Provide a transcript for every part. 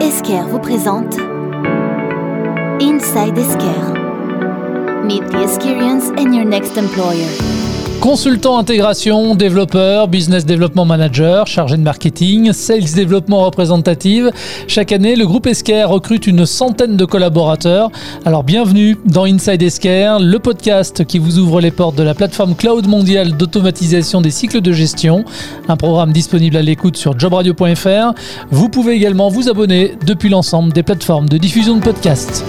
Esker vous présente Inside Esker. Meet the experience and your next employer. Consultant intégration, développeur, business development manager, chargé de marketing, sales développement représentative. Chaque année, le groupe Esker recrute une centaine de collaborateurs. Alors bienvenue dans Inside Esker, le podcast qui vous ouvre les portes de la plateforme cloud mondiale d'automatisation des cycles de gestion. Un programme disponible à l'écoute sur jobradio.fr. Vous pouvez également vous abonner depuis l'ensemble des plateformes de diffusion de podcasts.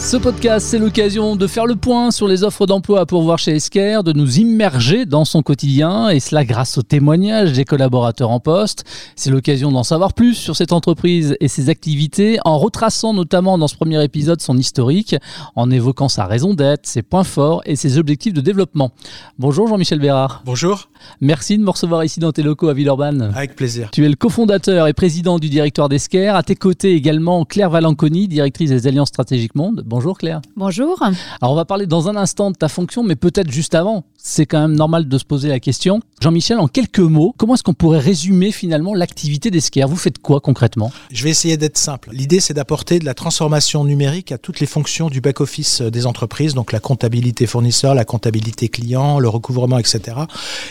Ce podcast, c'est l'occasion de faire le point sur les offres d'emploi à pourvoir chez Esker, de nous immerger dans son quotidien, et cela grâce aux témoignages des collaborateurs en poste. C'est l'occasion d'en savoir plus sur cette entreprise et ses activités, en retraçant notamment dans ce premier épisode son historique, en évoquant sa raison d'être, ses points forts et ses objectifs de développement. Bonjour Jean-Michel Bérard. Bonjour. Merci de me recevoir ici dans tes locaux à Villeurbanne. Avec plaisir. Tu es le cofondateur et président du directoire d'Esker. À tes côtés également Claire Valanconi, directrice des Alliances Stratégiques Monde. Bonjour Claire. Bonjour. Alors on va parler dans un instant de ta fonction, mais peut-être juste avant. C'est quand même normal de se poser la question. Jean-Michel, en quelques mots, comment est-ce qu'on pourrait résumer finalement l'activité d'Esker Vous faites quoi concrètement? Je vais essayer d'être simple. L'idée, c'est d'apporter de la transformation numérique à toutes les fonctions du back-office des entreprises, donc la comptabilité fournisseur, la comptabilité client, le recouvrement, etc.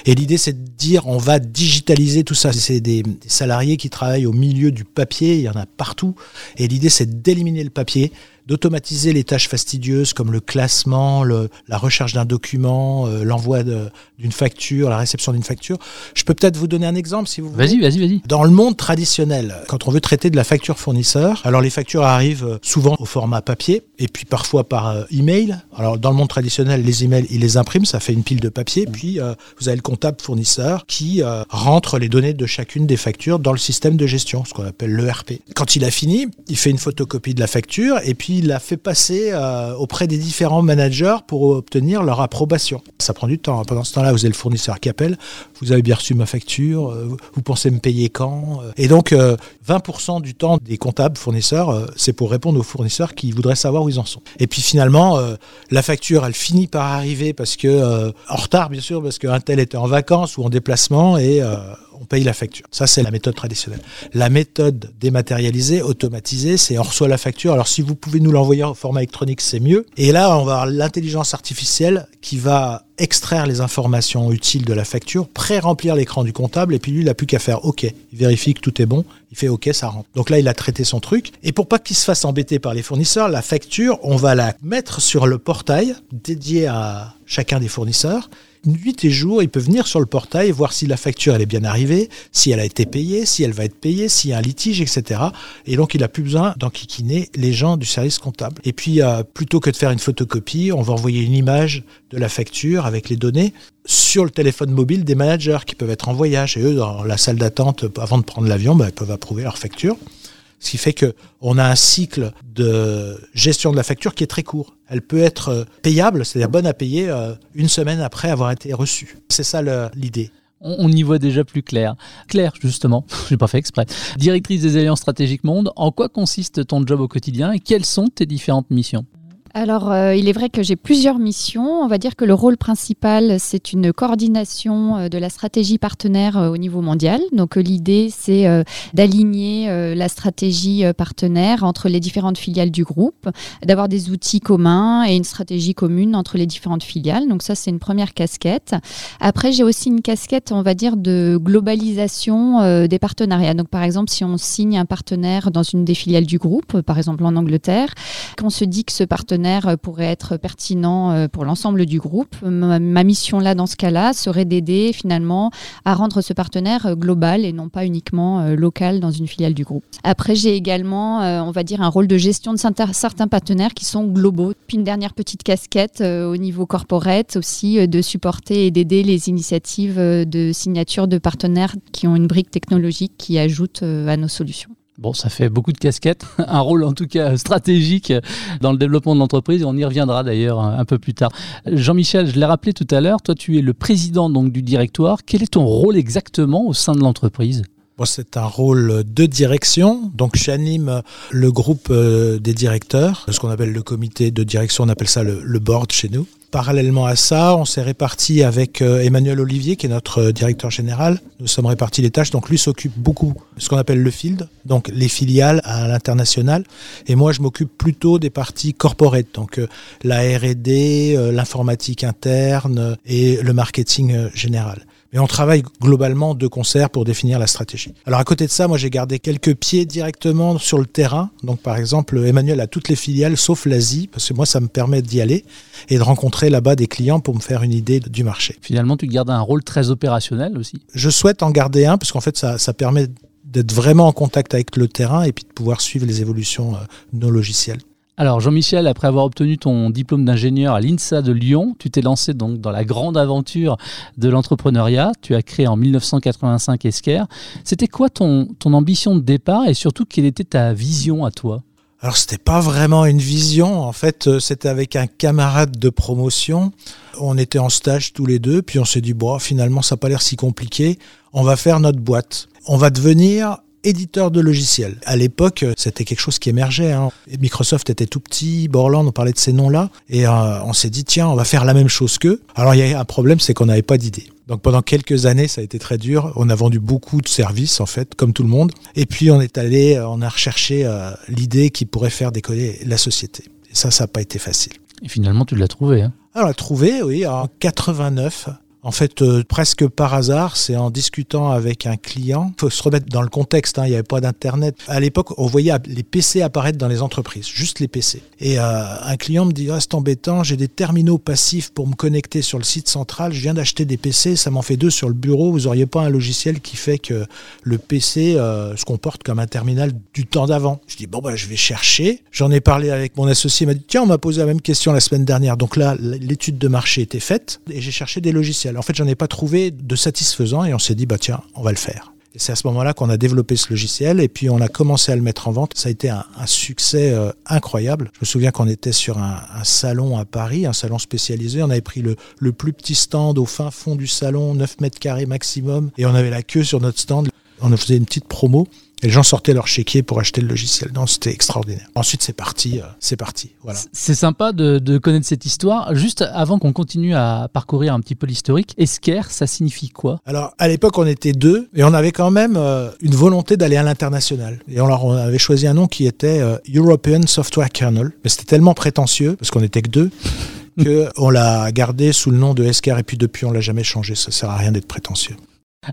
Et l'idée, c'est de dire on va digitaliser tout ça. C'est des, des salariés qui travaillent au milieu du papier, il y en a partout. Et l'idée, c'est d'éliminer le papier d'automatiser les tâches fastidieuses comme le classement, le, la recherche d'un document, euh, l'envoi d'une facture, la réception d'une facture. Je peux peut-être vous donner un exemple si vous voulez. Vas-y, vas-y, vas-y. Dans le monde traditionnel, quand on veut traiter de la facture fournisseur, alors les factures arrivent souvent au format papier et puis parfois par euh, email. Alors dans le monde traditionnel, les emails, ils les impriment, ça fait une pile de papier. Puis euh, vous avez le comptable fournisseur qui euh, rentre les données de chacune des factures dans le système de gestion, ce qu'on appelle l'ERP. Quand il a fini, il fait une photocopie de la facture et puis il la fait passer euh, auprès des différents managers pour obtenir leur approbation. Ça prend du temps. Pendant ce temps-là, vous avez le fournisseur qui appelle. Vous avez bien reçu ma facture. euh, vous pensez me payer quand Euh, Et donc, euh, 20% du temps des comptables fournisseurs, c'est pour répondre aux fournisseurs qui voudraient savoir où ils en sont. Et puis finalement, la facture, elle finit par arriver parce que en retard, bien sûr, parce qu'un tel était en vacances ou en déplacement et on paye la facture. Ça, c'est la méthode traditionnelle. La méthode dématérialisée, automatisée, c'est on reçoit la facture. Alors, si vous pouvez nous l'envoyer en format électronique, c'est mieux. Et là, on va avoir l'intelligence artificielle qui va extraire les informations utiles de la facture, pré-remplir l'écran du comptable, et puis lui, il n'a plus qu'à faire OK. Il vérifie que tout est bon, il fait OK, ça rentre. Donc là, il a traité son truc. Et pour pas qu'il se fasse embêter par les fournisseurs, la facture, on va la mettre sur le portail dédié à chacun des fournisseurs. Nuit et jour, il peut venir sur le portail voir si la facture elle est bien arrivée, si elle a été payée, si elle va être payée, s'il y a un litige, etc. Et donc, il a plus besoin d'enquiquiner les gens du service comptable. Et puis, euh, plutôt que de faire une photocopie, on va envoyer une image de la facture avec les données sur le téléphone mobile des managers qui peuvent être en voyage. Et eux, dans la salle d'attente, avant de prendre l'avion, bah, ils peuvent approuver leur facture. Ce qui fait que on a un cycle de gestion de la facture qui est très court. Elle peut être euh, payable, c'est-à-dire bonne à payer euh, une semaine après avoir été reçue. C'est ça l'idée. On, on y voit déjà plus clair. Claire, justement, j'ai pas fait exprès. Directrice des Alliances Stratégiques Monde, en quoi consiste ton job au quotidien et quelles sont tes différentes missions? Alors, euh, il est vrai que j'ai plusieurs missions. On va dire que le rôle principal, c'est une coordination euh, de la stratégie partenaire euh, au niveau mondial. Donc, euh, l'idée, c'est d'aligner la stratégie partenaire entre les différentes filiales du groupe, d'avoir des outils communs et une stratégie commune entre les différentes filiales. Donc, ça, c'est une première casquette. Après, j'ai aussi une casquette, on va dire, de globalisation des partenariats. Donc, par exemple, si on signe un partenaire dans une des filiales du groupe, par exemple en Angleterre, qu'on se dit que ce partenaire euh, pourrait être pertinent euh, pour l'ensemble du groupe, ma, mission là, dans ce cas-là, serait d'aider finalement à rendre ce partenaire euh, global et non pas uniquement local dans une filiale du groupe. Après, j'ai également, on va dire, un rôle de gestion de certains- partenaires qui sont globaux. Puis une dernière petite casquette au niveau corporate aussi, de supporter et d'aider les initiatives de signature de partenaires qui ont une brique technologique qui ajoute à nos solutions. Bon, ça fait beaucoup de casquettes, un rôle en tout cas stratégique dans le développement de l'entreprise. On y reviendra d'ailleurs un peu plus tard. Jean-Michel, je l'ai rappelé tout à l'heure, toi tu es le président donc du directoire. Quel est ton rôle exactement au sein de l'entreprise? Moi, c'est un rôle de direction. Donc, j'anime le groupe euh, des directeurs, ce qu'on appelle le comité de direction, on appelle ça le, le board chez nous. Parallèlement à ça, on s'est réparti avec euh, Emmanuel Olivier, qui est notre euh, directeur général. Nous sommes répartis les tâches. Donc lui s'occupe beaucoup de ce qu'on appelle le field, donc les filiales à l'international. Et moi, je m'occupe plutôt des parties corporate, donc la R&D, l'informatique interne et le marketing général. Mais on travaille globalement de concert pour définir la stratégie. Alors à côté de ça, moi j'ai gardé quelques pieds directement sur le terrain. Donc par exemple, Emmanuel a toutes les filiales sauf l'Asie, parce que moi ça me permet d'y aller et de rencontrer là-bas des clients pour me faire une idée du marché. Finalement, tu gardes un rôle très opérationnel aussi. Je souhaite en garder un, parce qu'en fait ça, ça permet d'être vraiment en contact avec le terrain et puis de pouvoir suivre les évolutions euh, de nos logiciels. Alors Jean-Michel, après avoir obtenu ton diplôme d'ingénieur à l'INSA de Lyon, tu t'es lancé donc dans la grande aventure de l'entrepreneuriat. Tu as créé en 1985 Esker. C'était quoi ton, ton ambition de départ et surtout quelle était ta vision à toi? Alors c'était pas vraiment une vision, en fait euh, c'était avec un camarade de promotion. On était en stage tous les deux, puis on s'est dit bon finalement ça n'a pas l'air si compliqué, on va faire notre boîte. On va devenir éditeur de logiciels. À l'époque, c'était quelque chose qui émergeait. Hein. Microsoft était tout petit, Borland, on parlait de ces noms-là, et euh, on s'est dit, tiens, on va faire la même chose qu'eux. Alors il y a un problème, c'est qu'on n'avait pas d'idée. Donc pendant quelques années, ça a été très dur. On a vendu beaucoup de services, en fait, comme tout le monde. Et puis on est allé, euh, on a recherché euh, l'idée qui pourrait faire décoller la société. Et ça, ça n'a pas été facile. Et finalement, tu l'as trouvé. Hein? Alors, on l'a trouvé, oui, en 89. En fait, euh, presque par hasard, c'est en discutant avec un client. Il faut se remettre dans le contexte, hein, il n'y avait pas d'Internet. À l'époque, on voyait les PC apparaître dans les entreprises, juste les PC. Et euh, un client me dit, ah, c'est embêtant, j'ai des terminaux passifs pour me connecter sur le site central, je viens d'acheter des PC, ça m'en fait deux sur le bureau, vous n'auriez pas un logiciel qui fait que le PC euh, se comporte comme un terminal du temps d'avant. Je dis, bon, bah, je vais chercher. J'en ai parlé avec mon associé, il m'a dit, tiens, on m'a posé la même question la semaine dernière. Donc là, l'étude de marché était faite et j'ai cherché des logiciels. En fait, j'en ai pas trouvé de satisfaisant et on s'est dit, bah tiens, on va le faire. C'est à ce moment-là qu'on a développé ce logiciel et puis on a commencé à le mettre en vente. Ça a été un, succès euh, incroyable. Je me souviens qu'on était sur un, salon à Paris, un salon spécialisé. On avait pris le, le plus petit stand au fin fond du salon, 9 mètres carrés maximum, et on avait la queue sur notre stand. On faisait une petite promo et les gens sortaient leur chéquier pour acheter le logiciel. Non, c'était extraordinaire. Ensuite, c'est parti, euh, c'est parti. Voilà. C'est sympa de, connaître cette histoire. Juste avant qu'on continue à parcourir un petit peu l'historique, Esker, ça signifie quoi? Alors, à l'époque, on était deux et on avait quand même euh, une volonté d'aller à l'international. Et on, leur, on avait choisi un nom qui était euh, European Software Kernel. Mais c'était tellement prétentieux, parce qu'on était que deux, qu'on l'a gardé sous le nom de Esker et puis depuis, on l'a jamais changé. Ça sert à rien d'être prétentieux.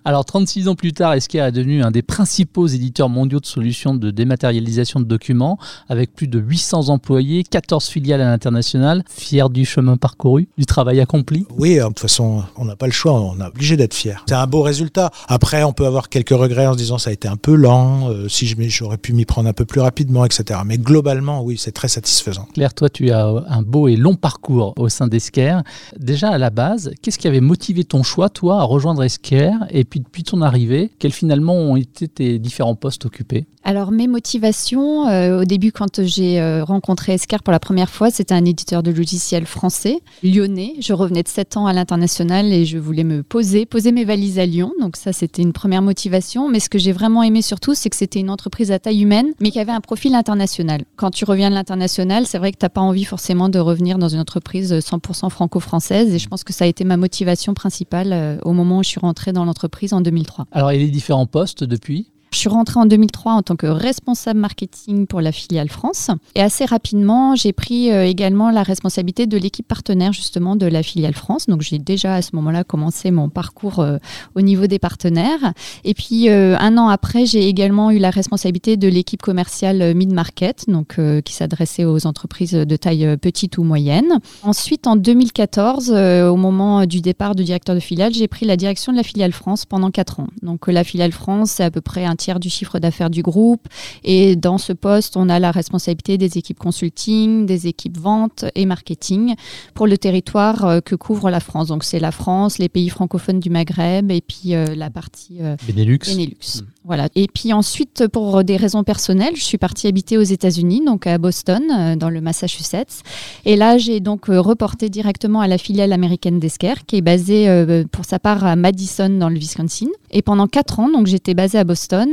Alors 36 ans plus tard, Esker est devenu un des principaux éditeurs mondiaux de solutions de dématérialisation de documents, avec plus de 800 employés, 14 filiales à l'international. Fier du chemin parcouru, du travail accompli Oui, de toute façon, on n'a pas le choix, on est obligé d'être fier. C'est un beau résultat. Après, on peut avoir quelques regrets en se disant ça a été un peu lent, euh, si j'aurais pu m'y prendre un peu plus rapidement, etc. Mais globalement, oui, c'est très satisfaisant. Claire, toi, tu as un beau et long parcours au sein d'Esker. Déjà à la base, qu'est-ce qui avait motivé ton choix, toi, à rejoindre Esker et puis depuis ton arrivée, quels finalement ont été tes différents postes occupés? Alors mes motivations, euh, au début quand j'ai euh, rencontré Esker pour la première fois, c'était un éditeur de logiciels français, lyonnais. Je revenais de 7 ans à l'international et je voulais me poser, poser mes valises à Lyon. Donc ça c'était une première motivation. Mais ce que j'ai vraiment aimé surtout, c'est que c'était une entreprise à taille humaine, mais qui avait un profil international. Quand tu reviens de l'international, c'est vrai que tu n'as pas envie forcément de revenir dans une entreprise 100% franco-française. Et je pense que ça a été ma motivation principale euh, au moment où je suis rentrée dans l'entreprise prise en 2003. Alors, a les différents postes depuis? Je suis rentrée en 2003 en tant que responsable marketing pour la filiale France. Et assez rapidement, j'ai pris euh, également la responsabilité de l'équipe partenaire justement de la filiale France. Donc j'ai déjà à ce moment-là commencé mon parcours euh, au niveau des partenaires. Et puis euh, un an après, j'ai également eu la responsabilité de l'équipe commerciale mid-market, donc qui s'adressait aux entreprises de taille petite ou moyenne. Ensuite, en 2014, au moment du départ du directeur de filiale, j'ai pris la direction de la filiale France pendant quatre ans. Donc la filiale France, c'est à peu près un tiers du chiffre d'affaires du groupe. Et dans ce poste, on a la responsabilité des équipes consulting, des équipes vente et marketing pour le territoire euh, que couvre la France. Donc c'est la France, les pays francophones du Maghreb et puis euh, la partie euh, Benelux. Benelux. Voilà. Et puis ensuite, pour des raisons personnelles, je suis partie habiter aux États-Unis, donc à Boston, dans le Massachusetts. Et là, j'ai donc reporté directement à la filiale américaine d'Esker, qui est basée euh, pour sa part à Madison, dans le Wisconsin. Et pendant quatre ans, donc j'étais basée à Boston.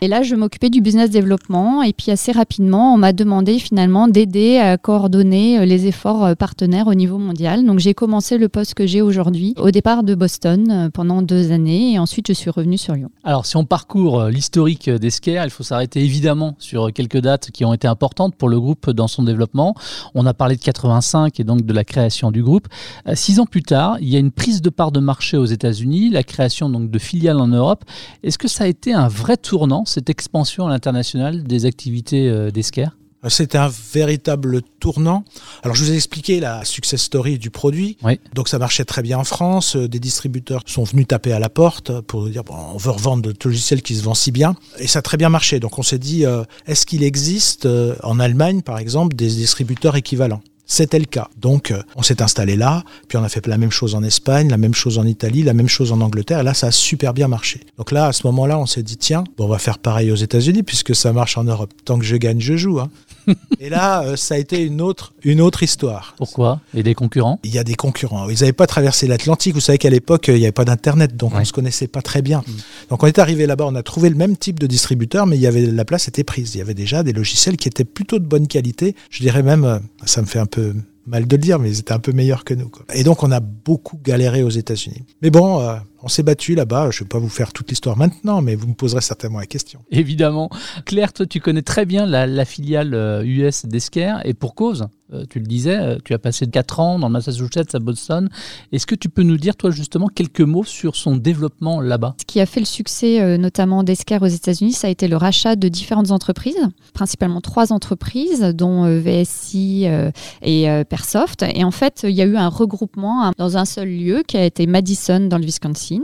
Et là, je m'occupais du business développement. Et puis assez rapidement, on m'a demandé finalement d'aider à coordonner euh, les efforts euh, partenaires au niveau mondial. Donc j'ai commencé le poste que j'ai aujourd'hui au départ de Boston euh, pendant deux années. Et ensuite, je suis revenue sur Lyon. Alors, si on parcourt l'historique d'Esker, il faut s'arrêter évidemment sur quelques dates qui ont été importantes pour le groupe dans son développement. On a parlé de 85 et donc de la création du groupe. Six ans plus tard, il y a une prise de part de marché aux États-Unis, la création donc de filiales en Europe. Est-ce que ça a été un vrai tournant, cette expansion à l'international des activités euh, d'Esker C'était un véritable tournant. Alors, je vous ai expliqué la success story du produit. Oui. Donc, ça marchait très bien en France. Euh, Des distributeurs sont venus taper à la porte pour dire bon, on veut revendre notre logiciel qui se vend si bien. Et ça a très bien marché. Donc, on s'est dit euh, est-ce qu'il existe euh, en Allemagne, par exemple, des distributeurs équivalents? C'était le cas. Donc, euh, on s'est installé là, puis on a fait la même chose en Espagne, la même chose en Italie, la même chose en Angleterre, et là, ça a super bien marché. Donc là, à ce moment-là, on s'est dit, tiens, bon, on va faire pareil aux États-Unis, puisque ça marche en Europe. Tant que je gagne, je joue. hein. et là, euh, ça a été une autre, une autre histoire. Pourquoi? Et des concurrents? Il y a des concurrents. Ils n'avaient pas traversé l'Atlantique. Vous savez qu'à l'époque, il n'y avait pas d'Internet, donc Ouais. on se connaissait pas très bien. Donc on est arrivé là-bas, on a trouvé le même type de distributeur, mais il y avait la place était prise. Il y avait déjà des logiciels qui étaient plutôt de bonne qualité. Je dirais même, euh, ça me fait un peu mal de le dire, mais ils étaient un peu meilleurs que nous. quoi. Et donc on a beaucoup galéré aux États-Unis. Mais bon, euh, on s'est battu là-bas. Je ne vais pas vous faire toute l'histoire maintenant, mais vous me poserez certainement la question. Évidemment. Claire, toi, tu connais très bien la, la filiale euh, US d'Esker et pour cause. Euh, tu le disais, euh, tu as passé 4 ans dans le Massachusetts à Boston. Est-ce que tu peux nous dire, toi, justement, quelques mots sur son développement là-bas? Ce qui a fait le succès euh, notamment d'Esker aux États-Unis, ça a été le rachat de différentes entreprises, principalement trois entreprises, dont euh, VSI euh, et euh, Persoft. Et en fait, il y a eu un regroupement hein, dans un seul lieu qui a été Madison dans le Wisconsin.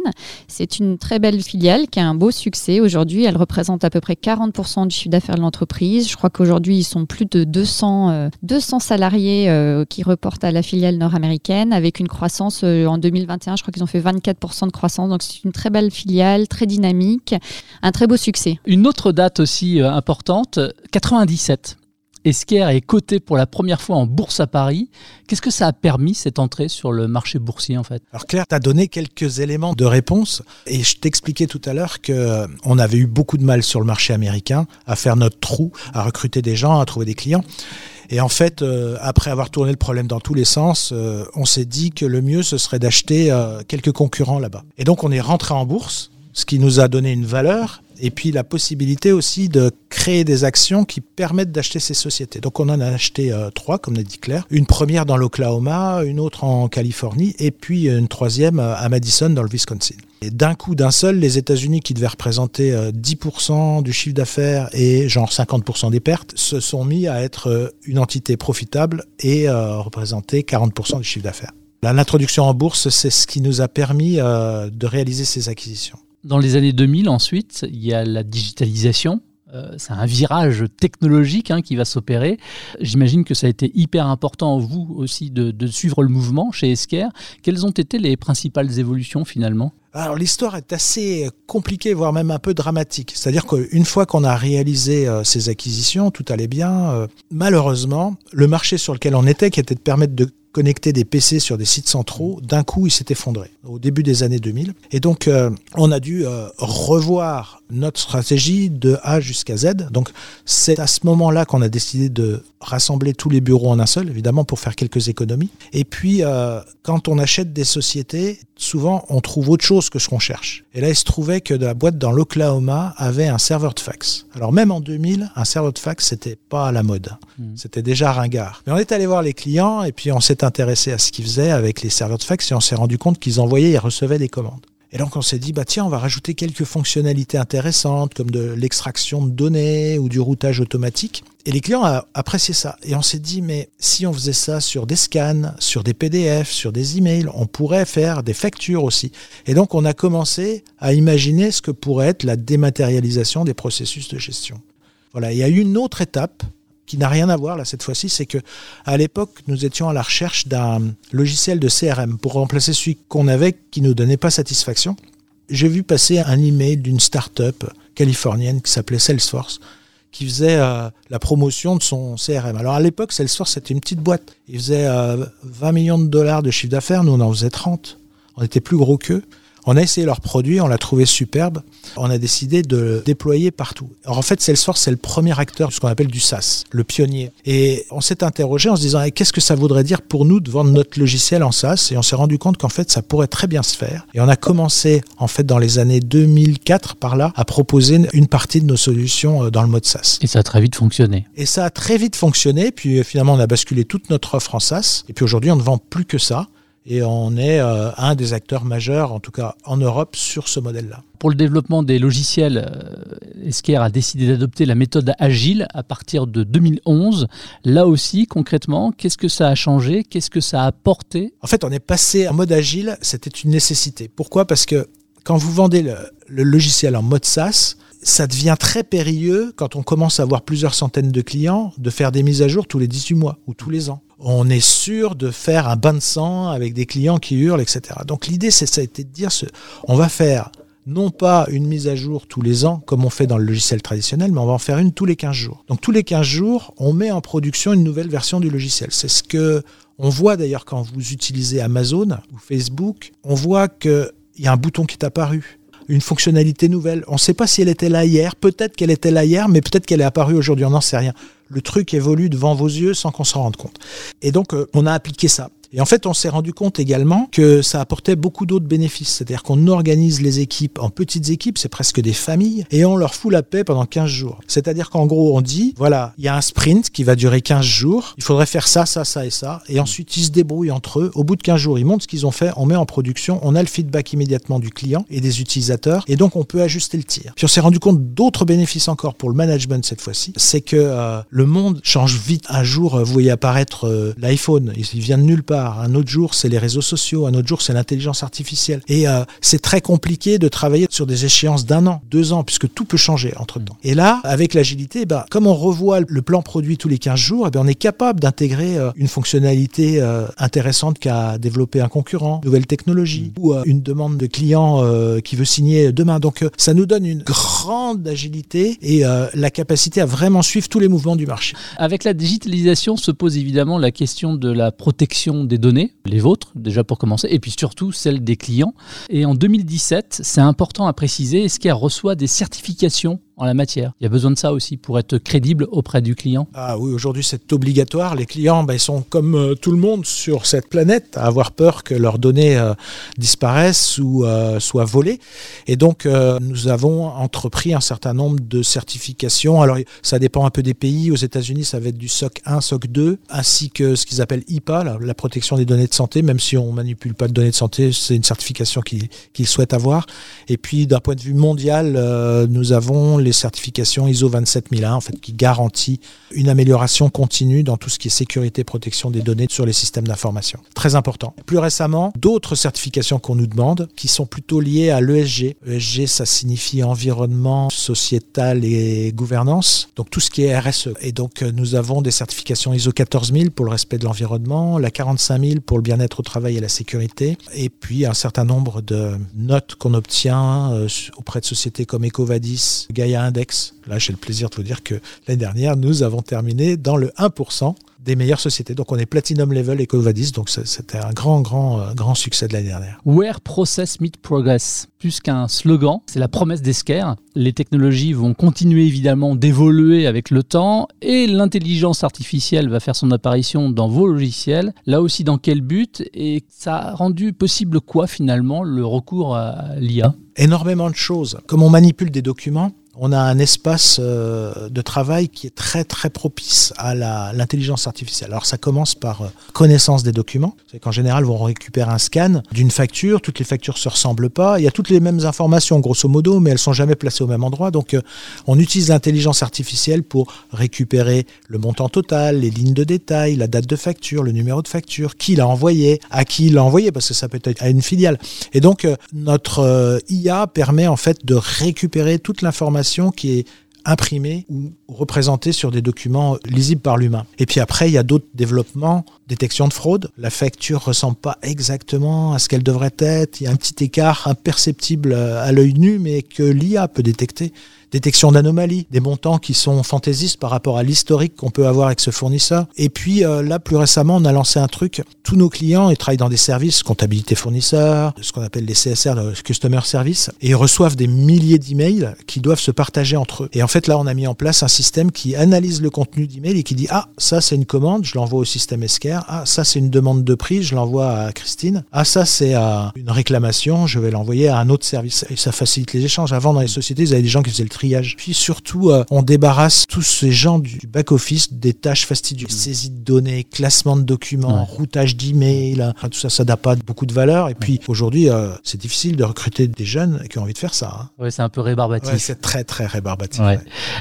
C'est une très belle filiale qui a un beau succès. Aujourd'hui, elle représente à peu près 40% du chiffre d'affaires de l'entreprise. Je crois qu'aujourd'hui, ils sont plus de 200, euh, 200 salariés euh, qui reportent à la filiale nord-américaine avec une croissance euh, en 2021. Je crois qu'ils ont fait 24% de croissance. Donc, c'est une très belle filiale, très dynamique, un très beau succès. Une autre date aussi euh, importante, 97. Esker est coté pour la première fois en bourse à Paris. Qu'est-ce que ça a permis, cette entrée sur le marché boursier, en fait? Alors Claire, tu as donné quelques éléments de réponse et je t'expliquais tout à l'heure que euh, on avait eu beaucoup de mal sur le marché américain à faire notre trou, à recruter des gens, à trouver des clients. Et en fait, euh, après avoir tourné le problème dans tous les sens, euh, on s'est dit que le mieux, ce serait d'acheter quelques concurrents là-bas. Et donc, on est rentré en bourse, ce qui nous a donné une valeur et puis la possibilité aussi de créer des actions qui permettent d'acheter ces sociétés. Donc on en a acheté euh, trois, comme l'a dit Claire. Une première dans l'Oklahoma, une autre en Californie, et puis une troisième euh, à Madison dans le Wisconsin. Et d'un coup, d'un seul, les États-Unis, qui devaient représenter euh, 10% du chiffre d'affaires et genre 50% des pertes, se sont mis à être euh, une entité profitable et euh, représenter 40% du chiffre d'affaires. L'introduction en bourse, c'est ce qui nous a permis euh, de réaliser ces acquisitions. Dans les années 2000, ensuite, il y a la digitalisation. Euh, c'est un virage technologique hein, qui va s'opérer. J'imagine que ça a été hyper important, vous aussi, de, suivre le mouvement chez Esker. Quelles ont été les principales évolutions finalement? Alors l'histoire est assez compliquée, voire même un peu dramatique. C'est-à-dire qu'une fois qu'on a réalisé euh, ces acquisitions, tout allait bien. euh, malheureusement, le marché sur lequel on était, qui était de permettre de connecter des PC sur des sites centraux, d'un coup, il s'est effondré au début des années 2000. Et donc, euh, on a dû euh, revoir notre stratégie de A jusqu'à Z. Donc, c'est à ce moment-là qu'on a décidé de rassembler tous les bureaux en un seul, évidemment, pour faire quelques économies. Et puis, euh, quand on achète des sociétés, souvent, on trouve autre chose que ce qu'on cherche. Et là, il se trouvait que la boîte dans l'Oklahoma avait un serveur de fax. Alors, même en 2000, un serveur de fax, c'était pas à la mode. Mhm. C'était déjà ringard. Mais on est allé voir les clients et puis on s'est intéressé à ce qu'ils faisaient avec les serveurs de fax et on s'est rendu compte qu'ils envoyaient et recevaient des commandes. Et donc on s'est dit, bah tiens, on va rajouter quelques fonctionnalités intéressantes comme de l'extraction de données ou du routage automatique. Et les clients ont apprécié ça. Et on s'est dit, mais si on faisait ça sur des scans, sur des PDF, sur des emails, on pourrait faire des factures aussi. Et donc on a commencé à imaginer ce que pourrait être la dématérialisation des processus de gestion. Voilà, il y a une autre étape qui n'a rien à voir là cette fois-ci, c'est que à l'époque nous étions à la recherche d'un logiciel de CRM pour remplacer celui qu'on avait qui nous donnait pas satisfaction. J'ai vu passer un email d'une start-up californienne qui s'appelait Salesforce qui faisait euh, la promotion de son CRM. Alors à l'époque, Salesforce, c'était une petite boîte. Il faisait 20 euh, millions de dollars de chiffre d'affaires, nous on en faisait 30. On était plus gros qu'eux. On a essayé leur produit, on l'a trouvé superbe. On a décidé de le déployer partout. Alors en fait, Salesforce, c'est le premier acteur de ce qu'on appelle du SaaS, le pionnier. Et on s'est interrogé en se disant, eh, qu'est-ce que ça voudrait dire pour nous de vendre notre logiciel en SaaS? Et on s'est rendu compte qu'en fait, ça pourrait très bien se faire. Et on a commencé, en fait, dans les années 2004, par là, à proposer une partie de nos solutions euh, dans le mode SaaS. Et ça a très vite fonctionné. Et ça a très vite fonctionné. Puis euh, finalement, on a basculé toute notre offre en SaaS. Et puis aujourd'hui, on ne vend plus que ça et on est euh, un des acteurs majeurs, en tout cas en Europe, sur ce modèle-là. Pour le développement des logiciels, euh, Esker a décidé d'adopter la méthode agile à partir de 2011. Là aussi, concrètement, qu'est-ce que ça a changé? Qu'est-ce que ça a apporté? En fait, on est passé en mode agile, c'était une nécessité. Pourquoi? Parce que quand vous vendez le, le logiciel en mode SaaS, ça devient très périlleux quand on commence à avoir plusieurs centaines de clients de faire des mises à jour tous les 18 mois ou tous les ans on est sûr de faire un bain de sang avec des clients qui hurlent, etc. Donc l'idée, c'est ça a été de dire, on va faire non pas une mise à jour tous les ans, comme on fait dans le logiciel traditionnel, mais on va en faire une tous les 15 jours. Donc tous les 15 jours, on met en production une nouvelle version du logiciel. C'est ce que on voit d'ailleurs quand vous utilisez Amazon ou Facebook, on voit qu'il y a un bouton qui est apparu une fonctionnalité nouvelle. On ne sait pas si elle était là hier, peut-être qu'elle était là hier, mais peut-être qu'elle est apparue aujourd'hui, on n'en sait rien. Le truc évolue devant vos yeux sans qu'on s'en rende compte. Et donc, euh, on a appliqué ça. Et en fait, on s'est rendu compte également que ça apportait beaucoup d'autres bénéfices. C'est-à-dire qu'on organise les équipes en petites équipes, c'est presque des familles, et on leur fout la paix pendant 15 jours. C'est-à-dire qu'en gros, on dit, voilà, il y a un sprint qui va durer 15 jours, il faudrait faire ça, ça, ça et ça, et ensuite ils se débrouillent entre eux. Au bout de 15 jours, ils montrent ce qu'ils ont fait, on met en production, on a le feedback immédiatement du client et des utilisateurs, et donc on peut ajuster le tir. Puis on s'est rendu compte d'autres bénéfices encore pour le management cette fois-ci, c'est que euh, le monde change vite. Un jour, vous voyez apparaître euh, l'iPhone, il vient de nulle part. Un autre jour, c'est les réseaux sociaux. Un autre jour, c'est l'intelligence artificielle. Et euh, c'est très compliqué de travailler sur des échéances d'un an, deux ans, puisque tout peut changer entre-temps. Et là, avec l'agilité, bah, comme on revoit le plan produit tous les 15 jours, eh ben, on est capable d'intégrer euh, une fonctionnalité euh, intéressante qu'a développé un concurrent, nouvelle technologie, ou une demande de client qui veut signer demain. Donc ça nous donne une grande agilité et la capacité à vraiment suivre tous les mouvements du marché. Avec la digitalisation se pose évidemment la question de la protection données les vôtres, déjà pour commencer, et puis surtout celles des clients. Et en 2017, c'est important à préciser, est-ce qu'elle reçoit des certifications en la matière. Il y a besoin de ça aussi pour être crédible auprès du client. Ah oui, aujourd'hui c'est obligatoire. Les clients, ben, ils sont comme euh, tout le monde sur cette planète, à avoir peur que leurs données euh, disparaissent ou euh, soient volées. Et donc nous avons entrepris un certain nombre de certifications. Alors ça dépend un peu des pays. Aux États-Unis, ça va être du SOC 1, SOC 2, ainsi que ce qu'ils appellent IPA, la, protection des données de santé. Même si on manipule pas de données de santé, c'est une certification qu'ils souhaitent avoir. Et puis d'un point de vue mondial, nous avons les certifications ISO 27001 en fait, qui garantit une amélioration continue dans tout ce qui est sécurité et protection des données sur les systèmes d'information. Très important. Plus récemment, d'autres certifications qu'on nous demande qui sont plutôt liées à l'ESG. ESG, ça signifie environnement, sociétal et gouvernance. Donc tout ce qui est RSE. Et donc euh, nous avons des certifications ISO 14000 pour le respect de l'environnement, la 45000 pour le bien-être au travail et la sécurité, et puis un certain nombre de notes qu'on obtient euh, auprès de sociétés comme Ecovadis, Gaia Index. Là, j'ai le plaisir de vous dire que l'année dernière, nous avons terminé dans le 1% des meilleures sociétés. Donc on est Platinum Level et Covadis, donc c'était un grand, grand, euh, grand succès de l'année dernière. Where Process Meet Progress, plus qu'un slogan, c'est la promesse d'Esquerre. Les technologies vont continuer évidemment d'évoluer avec le temps et l'intelligence artificielle va faire son apparition dans vos logiciels. Là aussi, dans quel but? Et ça a rendu possible quoi finalement le recours à l'IA Énormément de choses. Comme on manipule des documents, on a un espace euh, de travail qui est très très propice à l'intelligence artificielle. Alors ça commence par euh, connaissance des documents. C'est qu'en général, on récupère un scan d'une facture. Toutes les factures se ressemblent pas. Il y a toutes les mêmes informations, grosso modo, mais elles sont jamais placées au même endroit. Donc, euh, on utilise l'intelligence artificielle pour récupérer le montant total, les lignes de détail, la date de facture, le numéro de facture, qui l'a envoyé, à qui l'a envoyé, parce que ça peut être à une filiale. Et donc, notre IA permet en fait de récupérer toute l'information qui est imprimée ou représentée sur des documents lisibles par l'humain. Et puis après, il y a d'autres développements, détection de fraude. La facture ressemble pas exactement à ce qu'elle devrait être. Il y a un petit écart imperceptible à l'œil nu, mais que l'IA peut détecter détection d'anomalies, des montants qui sont fantaisistes par rapport à l'historique qu'on peut avoir avec ce fournisseur. Et puis euh, là, plus récemment, on a lancé un truc. Tous nos clients, ils travaillent dans des services, comptabilité fournisseur, ce qu'on appelle les CSR, le Customer Service, et ils reçoivent des milliers d'emails qui doivent se partager entre eux. Et en fait, là, on a mis en place un système qui analyse le contenu d'email et qui dit ah ça c'est une commande, je l'envoie au système Ah ça c'est une demande de prix, je l'envoie à Christine. Ah ça c'est euh, une réclamation, je vais l'envoyer à un autre service. Et ça facilite les échanges. Avant dans les sociétés, ils avaient des gens qui faisaient le puis surtout, euh, on débarrasse tous ces gens du back-office des tâches fastidieuses. Mmh. Saisie de données, classement de documents, routage d'emails, hein. tout ça, ça n'a pas beaucoup de valeur. Et puis aujourd'hui, euh, c'est difficile de recruter des jeunes qui ont envie de faire ça. Hein. Oui, c'est un peu rébarbatif. c'est très, très rébarbatif.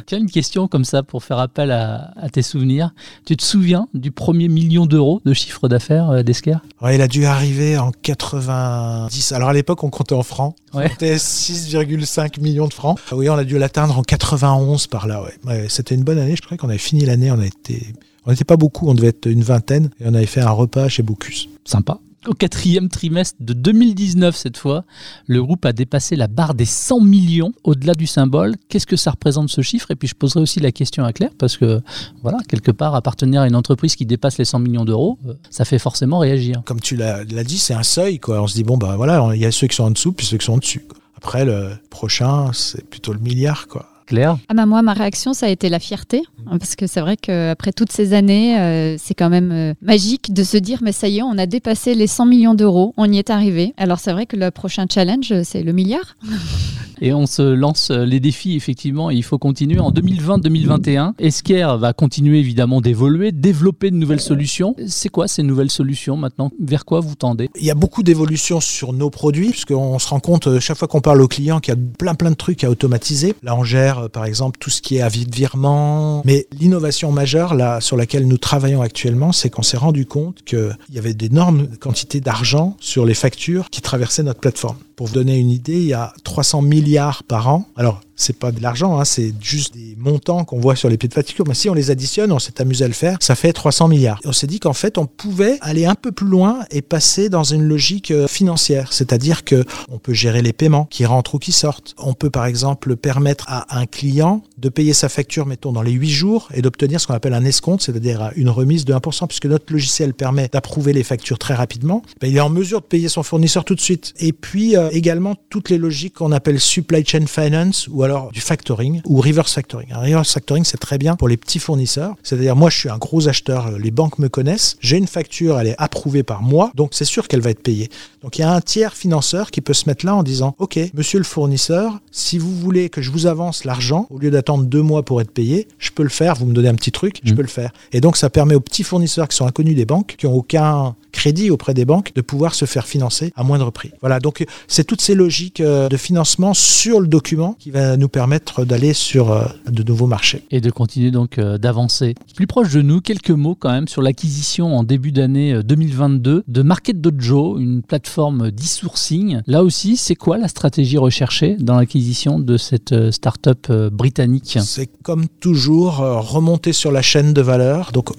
Tu as une question comme ça pour faire appel à, tes souvenirs. Tu te souviens du premier million d'euros de chiffre d'affaires euh, d'Esquer Ouais, il a dû arriver en 90. Alors à l'époque, on comptait en francs. Ouais. 6,5 millions de francs. Oui, on a dû l'atteindre en 91 par là. Ouais. C'était une bonne année. Je crois qu'on avait fini l'année. On a été, on n'était pas beaucoup. On devait être une vingtaine et on avait fait un repas chez Bocuse. Sympa. Au quatrième trimestre de 2019, cette fois, le groupe a dépassé la barre des 100 millions au-delà du symbole. Qu'est-ce que ça représente ce chiffre? Et puis je poserai aussi la question à Claire, parce que, voilà, quelque part, appartenir à une entreprise qui dépasse les 100 millions d'euros, euh, ça fait forcément réagir. Comme tu l'as dit, c'est un seuil, quoi. On se dit, bon, ben voilà, il y a ceux qui sont en dessous, puis ceux qui sont au-dessus. Après, le prochain, c'est plutôt le milliard, quoi. Claire ah bah Moi, ma réaction, ça a été la fierté. Hein, parce que c'est vrai qu'après toutes ces années, euh, c'est quand même euh, magique de se dire, mais ça y est, on a dépassé les 100 millions d'euros, on y est arrivé. Alors c'est vrai que le prochain challenge, c'est le milliard. et on se lance euh, les défis, effectivement, et il faut continuer. En 2020-2021, Esquire va continuer évidemment d'évoluer, développer de nouvelles solutions. C'est quoi ces nouvelles solutions maintenant? Vers quoi vous tendez? Il y a beaucoup d'évolutions sur nos produits, puisqu'on se rend compte, euh, chaque fois qu'on parle aux clients, qu'il y a plein plein de trucs à automatiser. Là, on gère, euh, par exemple, tout ce qui est avis de virement. Mais l'innovation majeure, sur laquelle nous travaillons actuellement, c'est qu'on s'est rendu compte qu'il y avait d'énormes quantités d'argent sur les factures qui traversaient notre plateforme. Pour vous donner une idée, il y a 300 milliards par an. Alors, c'est pas de l'argent, hein, c'est juste des montants qu'on voit sur les pieds de facture. Mais si on les additionne, on s'est amusé à le faire, ça fait 300 milliards. on s'est dit qu'en fait, on pouvait aller un peu plus loin et passer dans une logique euh, financière, c'est-à-dire que on peut gérer les paiements qui rentrent ou qui sortent. On peut par exemple permettre à un client de payer sa facture, mettons, dans les 8 jours et d'obtenir ce qu'on appelle un escompte, c'est-à-dire une remise de 1%, puisque notre logiciel permet d'approuver les factures très rapidement. Ben, il est en mesure de payer son fournisseur tout de suite. Et puis euh, également toutes les logiques qu'on appelle supply chain finance ou alors du factoring ou reverse factoring. Un reverse factoring, c'est très bien pour les petits fournisseurs. C'est-à-dire, moi, je suis un gros acheteur, euh, les banques me connaissent, j'ai une facture, elle est approuvée par moi, donc c'est sûr qu'elle va être payée. Donc il y a un tiers financeur qui peut se mettre là en disant, OK, monsieur le fournisseur, si vous voulez que je vous avance l'argent, au lieu d'attendre deux mois pour être payé, je peux le faire, vous me donnez un petit truc, je mmh. peux le faire. Et donc ça permet aux petits fournisseurs qui sont inconnus des banques, qui n'ont aucun crédit auprès des banques, de pouvoir se faire financer à moindre prix. Voilà, donc c'est toutes ces logiques euh, de financement sur le document qui va nous permettre d'aller sur euh, de nouveaux marchés. Et de continuer donc euh, d'avancer. Plus proche de nous, quelques mots quand même sur l'acquisition en début d'année 2022 de Market Dojo, une plateforme d'e-sourcing. Là aussi, c'est quoi la stratégie recherchée dans l'acquisition de cette start-up britannique? C'est comme toujours remonter sur la chaîne de valeur. Donc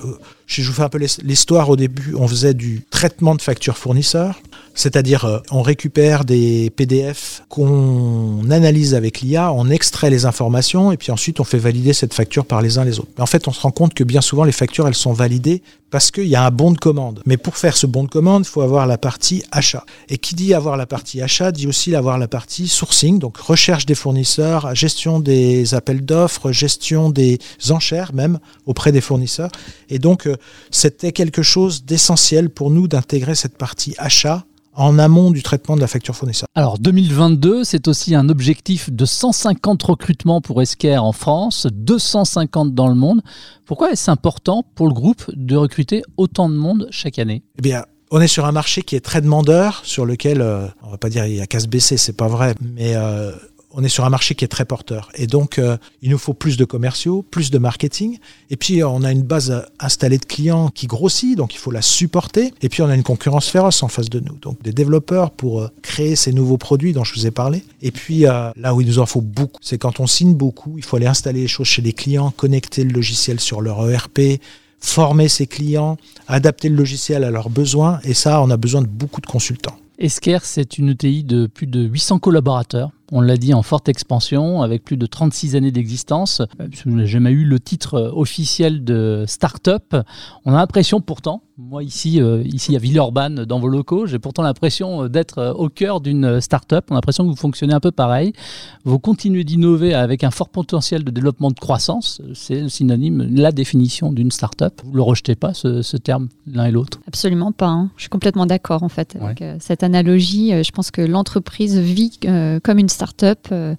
je vous fais un peu l'histoire. Au début, on faisait du traitement de factures fournisseurs. C'est-à-dire, euh, on récupère des PDF qu'on analyse avec l'IA, on extrait les informations et puis ensuite on fait valider cette facture par les uns les autres. Mais en fait, on se rend compte que bien souvent les factures, elles sont validées parce qu'il y a un bon de commande. Mais pour faire ce bon de commande, il faut avoir la partie achat. Et qui dit avoir la partie achat dit aussi avoir la partie sourcing, donc recherche des fournisseurs, gestion des appels d'offres, gestion des enchères même auprès des fournisseurs. Et donc, euh, c'était quelque chose d'essentiel pour nous d'intégrer cette partie achat en amont du traitement de la facture fournisseur. Alors 2022, c'est aussi un objectif de 150 recrutements pour Esker en France, 250 dans le monde. Pourquoi est-ce important pour le groupe de recruter autant de monde chaque année? Eh bien, on est sur un marché qui est très demandeur, sur lequel, euh, on va pas dire il y a qu'à se baisser, c'est pas vrai, mais euh, on est sur un marché qui est très porteur. Et donc, euh, il nous faut plus de commerciaux, plus de marketing. Et puis, on a une base installée de clients qui grossit, donc il faut la supporter. Et puis, on a une concurrence féroce en face de nous. Donc, des développeurs pour euh, créer ces nouveaux produits dont je vous ai parlé. Et puis, euh, là où il nous en faut beaucoup, c'est quand on signe beaucoup, il faut aller installer les choses chez les clients, connecter le logiciel sur leur ERP, former ses clients, adapter le logiciel à leurs besoins. Et ça, on a besoin de beaucoup de consultants. Esker, c'est une ETI de plus de 800 collaborateurs on l'a dit, en forte expansion, avec plus de 36 années d'existence. Je n'ai jamais eu le titre officiel de start-up. On a l'impression pourtant, moi ici, euh, ici à Villeurbanne, dans vos locaux, j'ai pourtant l'impression d'être au cœur d'une start-up. On a l'impression que vous fonctionnez un peu pareil. Vous continuez d'innover avec un fort potentiel de développement de croissance. C'est le synonyme, la définition d'une start-up. Vous ne le rejetez pas, ce, terme, l'un et l'autre? Absolument pas. Hein. Je suis complètement d'accord en fait avec euh, cette analogie. Euh, je pense que l'entreprise vit comme une start-up start-up euh,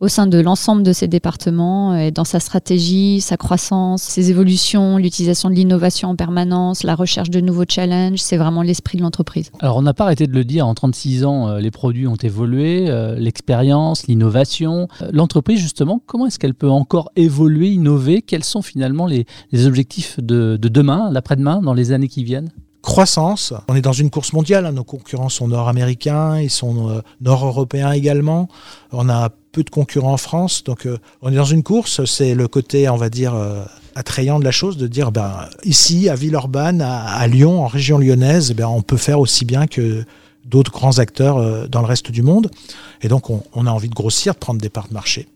au sein de l'ensemble de ces départements et dans sa stratégie, sa croissance, ses évolutions, l'utilisation de l'innovation en permanence, la recherche de nouveaux challenges, c'est vraiment l'esprit de l'entreprise. Alors on n'a pas arrêté de le dire, en 36 ans, euh, les produits ont évolué, euh, l'expérience, l'innovation. L'entreprise, justement, comment est-ce qu'elle peut encore évoluer, innover? Quels sont finalement les, objectifs de demain, l'après-demain, dans les années qui viennent? Croissance. On est dans une course mondiale, hein. nos concurrents sont nord-américains, ils sont euh, nord-européens également. On a peu de concurrents en France, donc euh, on est dans une course. C'est le côté, on va dire, euh, attrayant de la chose, de dire, ben, ici, à Villeurbanne, à, Lyon, en région lyonnaise, ben, on peut faire aussi bien que d'autres grands acteurs dans le reste du monde. Et donc, on, on a envie de grossir, de prendre des parts de marché.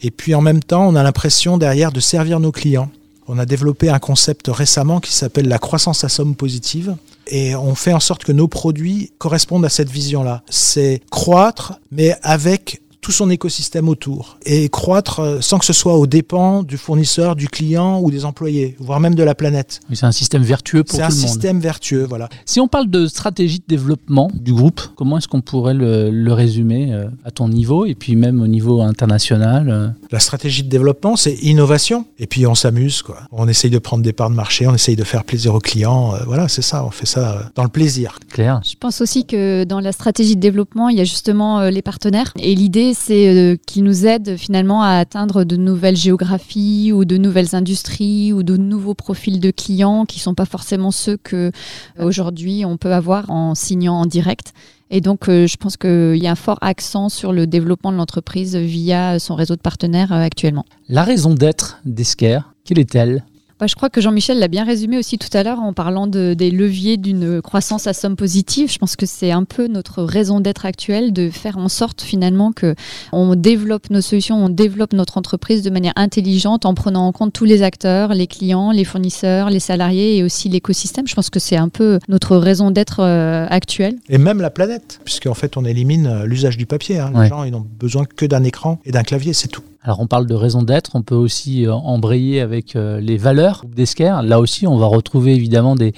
Et puis, en même temps, on a l'impression derrière de servir nos clients. On a développé un concept récemment qui s'appelle la croissance à somme positive. Et on fait en sorte que nos produits correspondent à cette vision-là. C'est croître, mais avec tout son écosystème autour et croître euh, sans que ce soit aux dépens du fournisseur, du client ou des employés, voire même de la planète. c'est un système vertueux pour tout le monde. C'est un système vertueux, voilà. Si on parle de stratégie de développement du groupe, comment est-ce qu'on pourrait le, résumer euh, à ton niveau et puis même au niveau international euh La stratégie de développement, c'est innovation et puis on s'amuse, quoi. On essaye de prendre des parts de marché, on essaye de faire plaisir aux clients. voilà, c'est ça, on fait ça dans le plaisir. Claire? Je pense aussi que dans la stratégie de développement, il y a justement les partenaires et l'idée c'est euh, qui nous aide finalement à atteindre de nouvelles géographies ou de nouvelles industries ou de nouveaux profils de clients qui sont pas forcément ceux que euh, aujourd'hui on peut avoir en signant en direct. Et donc, euh, je pense qu'il y a un fort accent sur le développement de l'entreprise via son réseau de partenaires actuellement. La raison d'être d'Esker, quelle est-elle? Bah, je crois que Jean-Michel l'a bien résumé aussi tout à l'heure en parlant de, des leviers d'une croissance à somme positive. Je pense que c'est un peu notre raison d'être actuelle de faire en sorte finalement que on développe nos solutions, on développe notre entreprise de manière intelligente en prenant en compte tous les acteurs, les clients, les fournisseurs, les salariés et aussi l'écosystème. Je pense que c'est un peu notre raison d'être euh, actuelle. Et même la planète, puisqu'en fait on élimine euh, l'usage du papier. Hein. Les gens ils n'ont besoin que d'un écran et d'un clavier, c'est tout. Alors on parle de raison d'être, on peut aussi euh, embrayer avec euh, les valeurs d'Esker. Là aussi, on va retrouver évidemment des,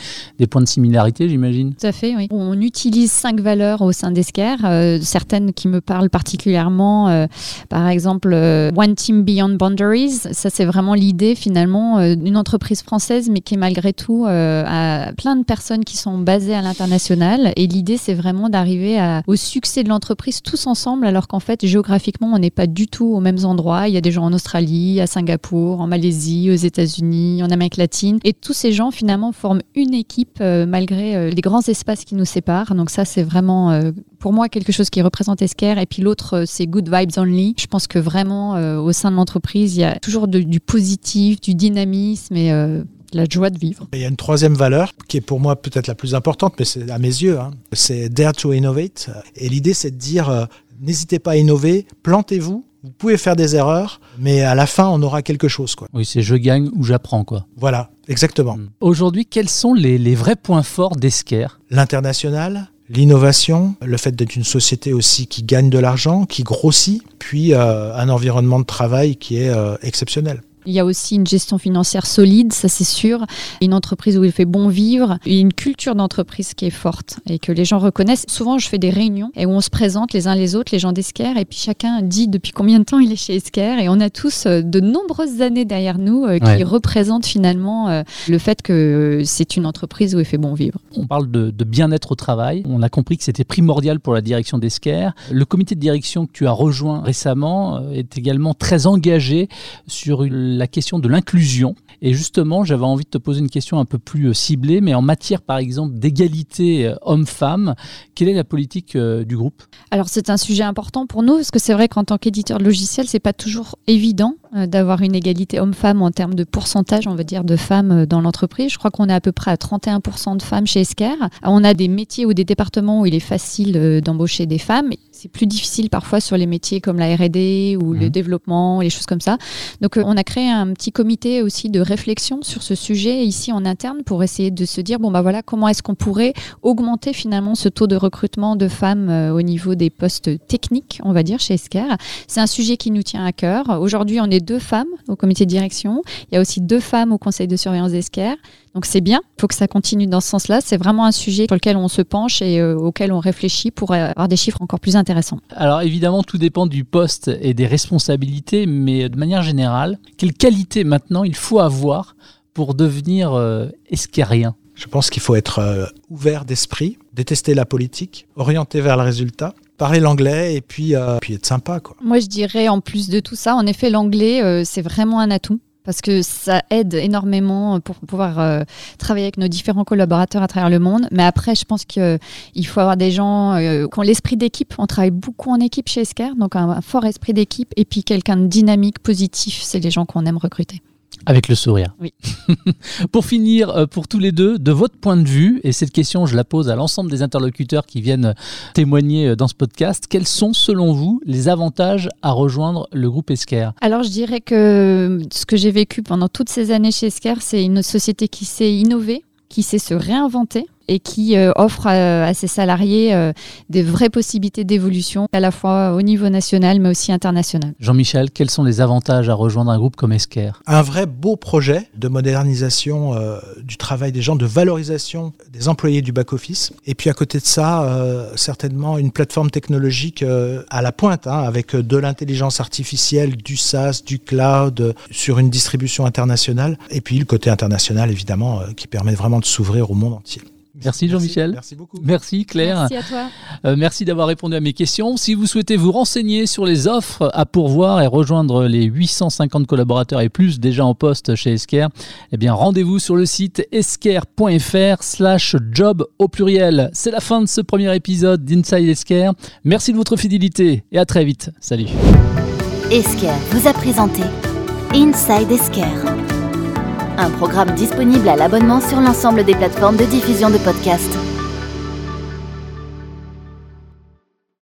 points de similarité, j'imagine. Tout à fait, oui. On utilise cinq valeurs au sein d'Esker, euh, certaines qui me parlent particulièrement. par exemple, One Team Beyond Boundaries. Ça, c'est vraiment l'idée finalement d'une entreprise française, mais qui malgré tout à plein de personnes qui sont basées à l'international. Et l'idée, c'est vraiment d'arriver au succès de l'entreprise tous ensemble, alors qu'en fait, géographiquement, on n'est pas du tout aux mêmes endroits il y a des gens en Australie, à Singapour, en Malaisie, aux États-Unis, en Amérique latine. Et tous ces gens, finalement, forment une équipe euh, malgré euh, les grands espaces qui nous séparent. Donc ça, c'est vraiment, euh, pour moi, quelque chose qui représente Esker. Et puis l'autre, c'est Good Vibes Only. Je pense que vraiment, au sein de l'entreprise, il y a toujours du positif, du dynamisme et la joie de vivre. Il y a une troisième valeur qui est pour moi peut-être la plus importante, mais c'est à mes yeux, hein. c'est Dare to Innovate. Et l'idée, c'est de dire, n'hésitez pas à innover, plantez-vous, vous pouvez faire des erreurs, mais à la fin, on aura quelque chose. Quoi. Oui, c'est je gagne ou j'apprends. quoi. Voilà, exactement. Hmm. Aujourd'hui, quels sont les, vrais points forts d'Esker L'international, l'innovation, le fait d'être une société aussi qui gagne de l'argent, qui grossit, puis euh, un environnement de travail qui est euh, exceptionnel. Il y a aussi une gestion financière solide, ça c'est sûr. Une entreprise où il fait bon vivre. Une culture d'entreprise qui est forte et que les gens reconnaissent. Souvent, je fais des réunions et où on se présente les uns les autres, les gens d'Esker, et puis chacun dit depuis combien de temps il est chez Esker. Et on a tous euh, de nombreuses années derrière nous euh, qui représentent finalement euh, le fait que c'est une entreprise où il fait bon vivre. On parle de, de bien-être au travail. On a compris que c'était primordial pour la direction d'Esker. Le comité de direction que tu as rejoint récemment est également très engagé sur la question de l'inclusion. Et justement, j'avais envie de te poser une question un peu plus ciblée, mais en matière par exemple d'égalité homme-femme, quelle est la politique du groupe? Alors c'est un sujet important pour nous parce que c'est vrai qu'en tant qu'éditeur de logiciel, c'est pas toujours évident euh, d'avoir une égalité homme-femme en termes de pourcentage, on va dire, de femmes euh, dans l'entreprise. Je crois qu'on est à peu près à 31% de femmes chez Esker. On a des métiers ou des départements où il est facile euh, d'embaucher des femmes. C'est plus difficile parfois sur les métiers comme la R&D ou le mmh. développement, les choses comme ça. Donc on a créé un petit comité aussi de réflexion sur ce sujet ici en interne pour essayer de se dire bon bah voilà comment est-ce qu'on pourrait augmenter finalement ce taux de recrutement de femmes au niveau des postes techniques, on va dire chez Esker. C'est un sujet qui nous tient à cœur. Aujourd'hui, on est deux femmes au comité de direction. Il y a aussi deux femmes au conseil de surveillance d'Esker. Donc c'est bien, il faut que ça continue dans ce sens-là. C'est vraiment un sujet sur lequel on se penche et euh, auquel on réfléchit pour avoir des chiffres encore plus intéressants. Alors évidemment, tout dépend du poste et des responsabilités, mais de manière générale, quelle qualité maintenant il faut avoir pour devenir euh, esquerien je pense qu'il faut être euh, ouvert d'esprit, détester la politique, orienté vers le résultat parler l'anglais et puis, euh, puis être sympa. Quoi. Moi, je dirais en plus de tout ça, en effet, l'anglais, euh, c'est vraiment un atout parce que ça aide énormément pour pouvoir euh, travailler avec nos différents collaborateurs à travers le monde. Mais après, je pense qu'il faut avoir des gens qui ont l'esprit d'équipe. On travaille beaucoup en équipe chez Esker, donc un fort esprit d'équipe et puis quelqu'un de dynamique, positif, c'est les gens qu'on aime recruter. Avec le sourire. Oui. pour finir, euh, pour tous les deux, de votre point de vue, et cette question, je la pose à l'ensemble des interlocuteurs qui viennent témoigner euh, dans ce podcast, quels sont selon vous les avantages à rejoindre le groupe Esker Alors je dirais que ce que j'ai vécu pendant toutes ces années chez Esker, c'est une société qui s'est innovée, qui sait se réinventer et qui euh, offre à, ses salariés euh, des vraies possibilités d'évolution, à la fois au niveau national mais aussi international. Jean-Michel, quels sont les avantages à rejoindre un groupe comme Esker Un vrai beau projet de modernisation euh, du travail des gens, de valorisation des employés du back-office. Et puis à côté de ça, certainement une plateforme technologique à la pointe, hein, avec de l'intelligence artificielle, du SaaS, du cloud, sur une distribution internationale. Et puis le côté international, évidemment, qui permet vraiment de s'ouvrir au monde entier. Merci Jean-Michel. Merci beaucoup. Merci Claire. Merci à toi. Euh, merci d'avoir répondu à mes questions. Si vous souhaitez vous renseigner sur les offres à pourvoir et rejoindre les 850 collaborateurs et plus déjà en poste chez Esker, eh bien rendez-vous sur le site esker.fr slash job au pluriel. C'est la fin de ce premier épisode d'Inside Esker. Merci de votre fidélité et à très vite. Salut. Esker vous a présenté Inside Esker un programme disponible à l'abonnement sur l'ensemble des plateformes de diffusion de podcasts.